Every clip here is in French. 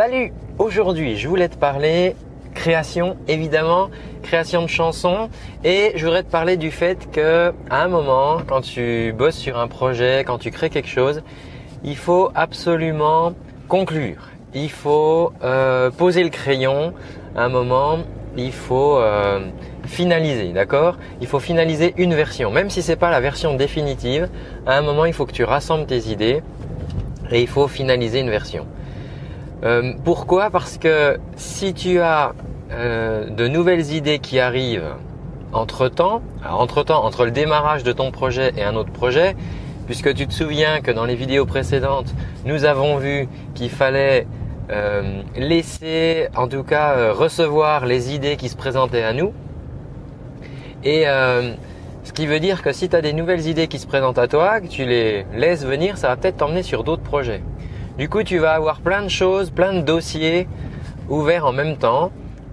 Salut Aujourd'hui, je voulais te parler création, évidemment, création de chansons. Et je voudrais te parler du fait que à un moment, quand tu bosses sur un projet, quand tu crées quelque chose, il faut absolument conclure. Il faut euh, poser le crayon. À un moment, il faut euh, finaliser, d'accord? Il faut finaliser une version, même si c'est pas la version définitive. À un moment, il faut que tu rassembles tes idées et il faut finaliser une version. Euh, pourquoi? Parce que si tu as euh, de nouvelles idées qui arrivent entre temps, entre temps, entre le démarrage de ton projet et un autre projet, puisque tu te souviens que dans les vidéos précédentes, nous avons vu qu'il fallait euh, laisser, en tout cas, recevoir les idées qui se présentaient à nous. Et ce qui veut dire que si tu as des nouvelles idées qui se présentent à toi, que tu les laisses venir, ça va peut-être t'emmener sur d'autres projets. Du coup, tu vas avoir plein de choses, plein de dossiers ouverts en même temps,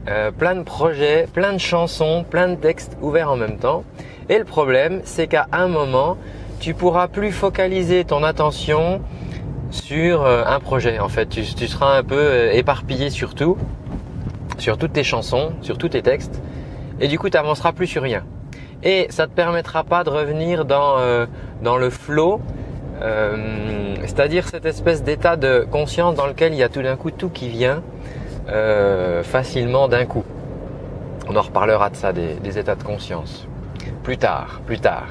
euh, plein de projets, plein de chansons, plein de textes ouverts en même temps. Et le problème, c'est qu'à un moment, tu pourras plus focaliser ton attention sur euh, un projet. En fait, tu, seras un peu euh, éparpillé sur tout, sur toutes tes chansons, sur tous tes textes, et du coup, tu n'avanceras plus sur rien. Et ça te permettra pas de revenir dans dans le flow euh, c'est-à-dire cette espèce d'état de conscience dans lequel il y a tout d'un coup tout qui vient euh, facilement d'un coup. On en reparlera de ça, des, états de conscience. Plus tard, plus tard.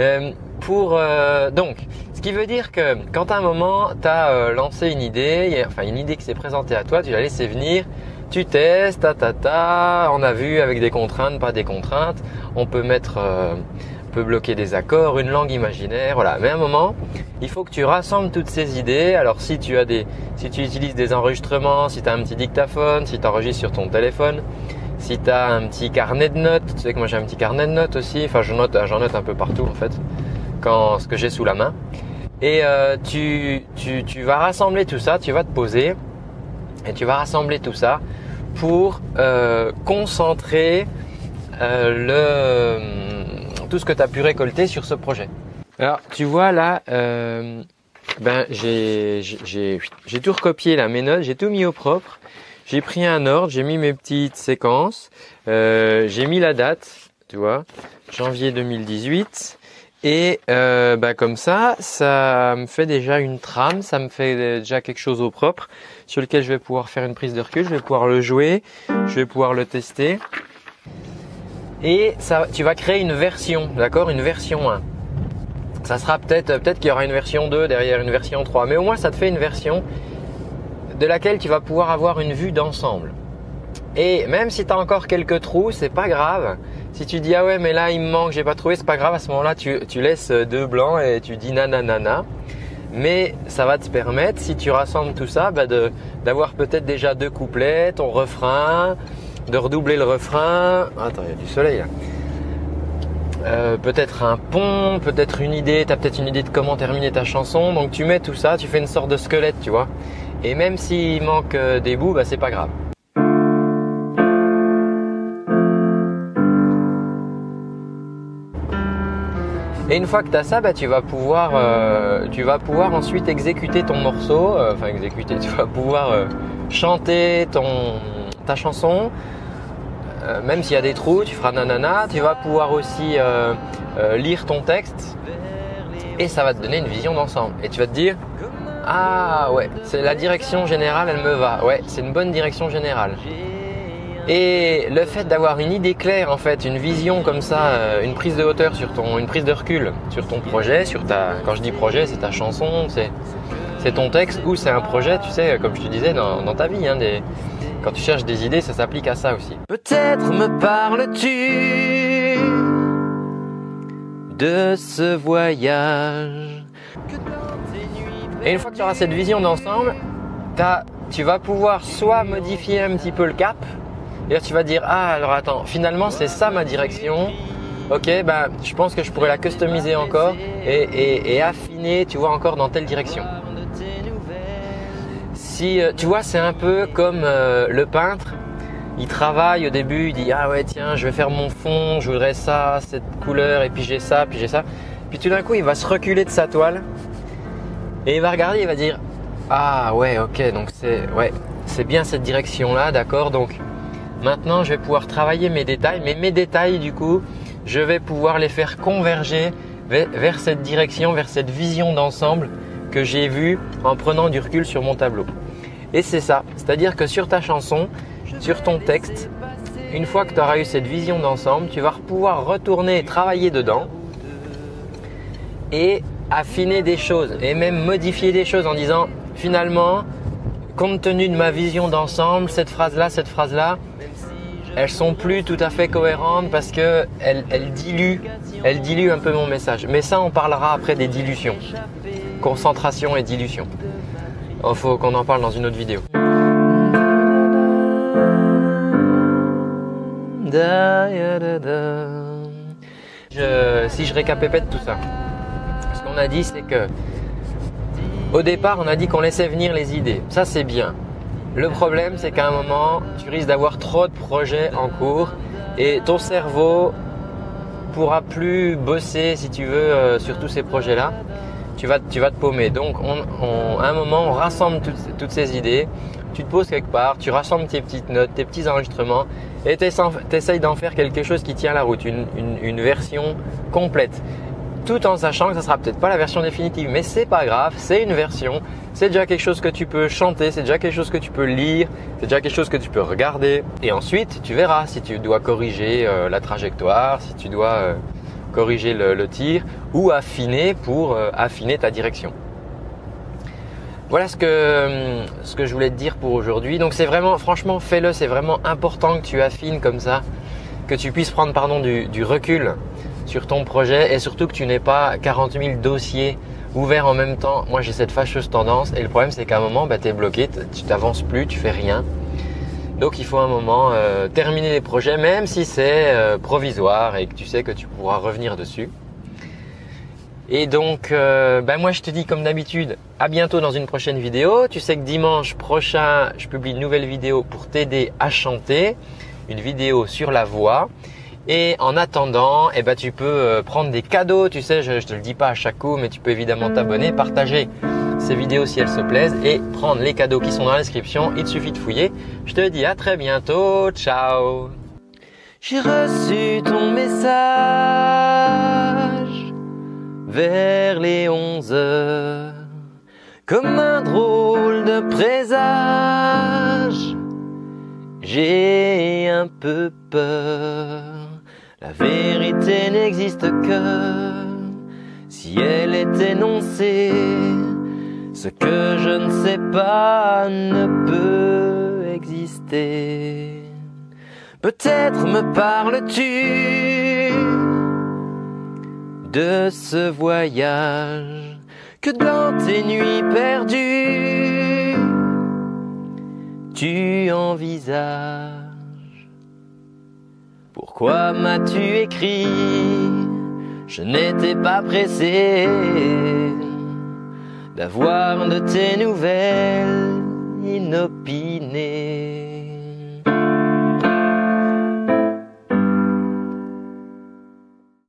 Euh, pour donc, ce qui veut dire que quand à un moment tu as lancé une idée, enfin une idée qui s'est présentée à toi, tu l'as laissé venir, tu testes, ta ta ta, on a vu avec des contraintes, pas des contraintes, on peut mettre peut bloquer des accords, une langue imaginaire, voilà. Mais à un moment, il faut que tu rassembles toutes ces idées. Alors si tu as des, si tu utilises des enregistrements, si tu as un petit dictaphone, si tu enregistres sur ton téléphone, si tu as un petit carnet de notes, tu sais que moi j'ai un petit carnet de notes aussi, enfin je note, j'en note un peu partout en fait, quand ce que j'ai sous la main. Et euh, tu, tu, tu vas rassembler tout ça, tu vas te poser et tu vas rassembler tout ça pour euh, concentrer euh, le tout ce que tu as pu récolter sur ce projet. Alors, tu vois là, euh, ben j'ai tout recopié là, mes notes, j'ai tout mis au propre. J'ai pris un ordre, j'ai mis mes petites séquences, euh, j'ai mis la date, tu vois, janvier 2018. Et euh, ben, comme ça, ça me fait déjà une trame, ça me fait déjà quelque chose au propre sur lequel je vais pouvoir faire une prise de recul, je vais pouvoir le jouer, je vais pouvoir le tester et ça, tu vas créer une version, d'accord Une version 1. Ça sera peut-être peut-être qu'il y aura une version 2 derrière une version 3, mais au moins ça te fait une version de laquelle tu vas pouvoir avoir une vue d'ensemble. Et même si tu as encore quelques trous, c'est pas grave. Si tu dis ah ouais mais là il me manque, j'ai pas trouvé, c'est pas grave. À ce moment-là, tu, tu laisses deux blancs et tu dis nanana. Mais ça va te permettre, si tu rassembles tout ça, bah d'avoir peut-être déjà deux couplets, ton refrain, de redoubler le refrain. Attends, il y a du soleil là. Euh, peut-être un pont, peut-être une idée, tu as peut-être une idée de comment terminer ta chanson, donc tu mets tout ça, tu fais une sorte de squelette, tu vois. Et même s'il manque euh, des bouts, bah, c'est pas grave. Et une fois que tu as ça, bah, tu, vas pouvoir, euh, tu vas pouvoir ensuite exécuter ton morceau, enfin exécuter, tu vas pouvoir chanter ton, ta chanson, euh, même s'il y a des trous, tu feras nanana, tu vas pouvoir aussi euh, euh, lire ton texte et ça va te donner une vision d'ensemble. Et tu vas te dire, ah ouais, c'est la direction générale, elle me va. Ouais, c'est une bonne direction générale. Et le fait d'avoir une idée claire, en fait, une vision comme ça, une prise de hauteur sur ton, une prise de recul sur ton projet, sur ta, quand je dis projet, c'est ta chanson, c'est, ton texte ou c'est un projet, tu sais, comme je te disais dans, ta vie, hein, quand tu cherches des idées, ça s'applique à ça aussi. Peut-être me parles-tu de ce voyage. Et une fois que tu auras cette vision d'ensemble, tu vas pouvoir soit modifier un petit peu le cap, et là tu vas dire ah alors attends, finalement c'est ça ma direction. Ok, ben je pense que je pourrais la customiser encore et, et affiner, tu vois, encore dans telle direction. Euh, tu vois, c'est un peu comme euh, le peintre. Il travaille au début, il dit ah ouais tiens, je vais faire mon fond, je voudrais ça, cette couleur, et puis j'ai ça, puis j'ai ça. Puis tout d'un coup, il va se reculer de sa toile et il va regarder, il va dire ah ouais, ok, donc c'est ouais, c'est bien cette direction-là, d'accord. Donc maintenant, je vais pouvoir travailler mes détails, mais mes détails, du coup, je vais pouvoir les faire converger vers cette direction, vers cette vision d'ensemble que j'ai vue en prenant du recul sur mon tableau. Et c'est ça, c'est-à-dire que sur ta chanson, sur ton texte, une fois que tu auras eu cette vision d'ensemble, tu vas pouvoir retourner et travailler dedans et affiner des choses et même modifier des choses en disant finalement, compte tenu de ma vision d'ensemble, cette phrase-là, cette phrase-là, elles sont plus tout à fait cohérentes parce que elles, diluent, elles diluent un peu mon message. Mais ça, on parlera après des dilutions, concentration et dilution. Oh, faut qu'on en parle dans une autre vidéo. si je récapépète tout ça, ce qu'on a dit, c'est que au départ, on a dit qu'on laissait venir les idées. Ça, c'est bien. Le problème, c'est qu'à un moment, tu risques d'avoir trop de projets en cours et ton cerveau pourra plus bosser, si tu veux, euh, sur tous ces projets-là. Tu vas, tu vas te paumer. Donc, à un moment, on rassemble toutes, ces idées. Tu te poses quelque part, tu rassembles tes petites notes, tes petits enregistrements et tu essayes d'en faire quelque chose qui tient la route, une version complète tout en sachant que ça sera peut-être pas la version définitive, mais c'est pas grave, c'est une version, c'est déjà quelque chose que tu peux chanter, c'est déjà quelque chose que tu peux lire, c'est déjà quelque chose que tu peux regarder, et ensuite tu verras si tu dois corriger euh, la trajectoire, si tu dois euh, corriger le, tir ou affiner pour euh, affiner ta direction. Voilà ce que, hum, ce que je voulais te dire pour aujourd'hui. Donc c'est vraiment, franchement, fais-le, c'est vraiment important que tu affines comme ça, que tu puisses prendre pardon, du, du recul sur ton projet et surtout que tu n'aies pas 40 000 dossiers ouverts en même temps. Moi, j'ai cette fâcheuse tendance et le problème, c'est qu'à un moment, bah, tu es bloqué, tu t'avances plus, tu fais rien. Donc, il faut un moment euh, terminer les projets, même si c'est euh, provisoire et que tu sais que tu pourras revenir dessus. Et donc, euh, bah, moi, je te dis comme d'habitude, à bientôt dans une prochaine vidéo. Tu sais que dimanche prochain, je publie une nouvelle vidéo pour t'aider à chanter, une vidéo sur la voix. Et en attendant, eh ben, tu peux prendre des cadeaux. Tu sais, je, ne te le dis pas à chaque coup, mais tu peux évidemment t'abonner, partager ces vidéos si elles se plaisent et prendre les cadeaux qui sont dans la description. Il te suffit de fouiller. Je te dis à très bientôt. Ciao. J'ai reçu ton message vers les 11 heures comme un drôle de présage. J'ai un peu peur. La vérité n'existe que si elle est énoncée. Ce que je ne sais pas ne peut exister. Peut-être me parles-tu de ce voyage que dans tes nuits perdues tu envisages. Pourquoi m'as-tu écrit? Je n'étais pas pressé d'avoir de tes nouvelles inopinées.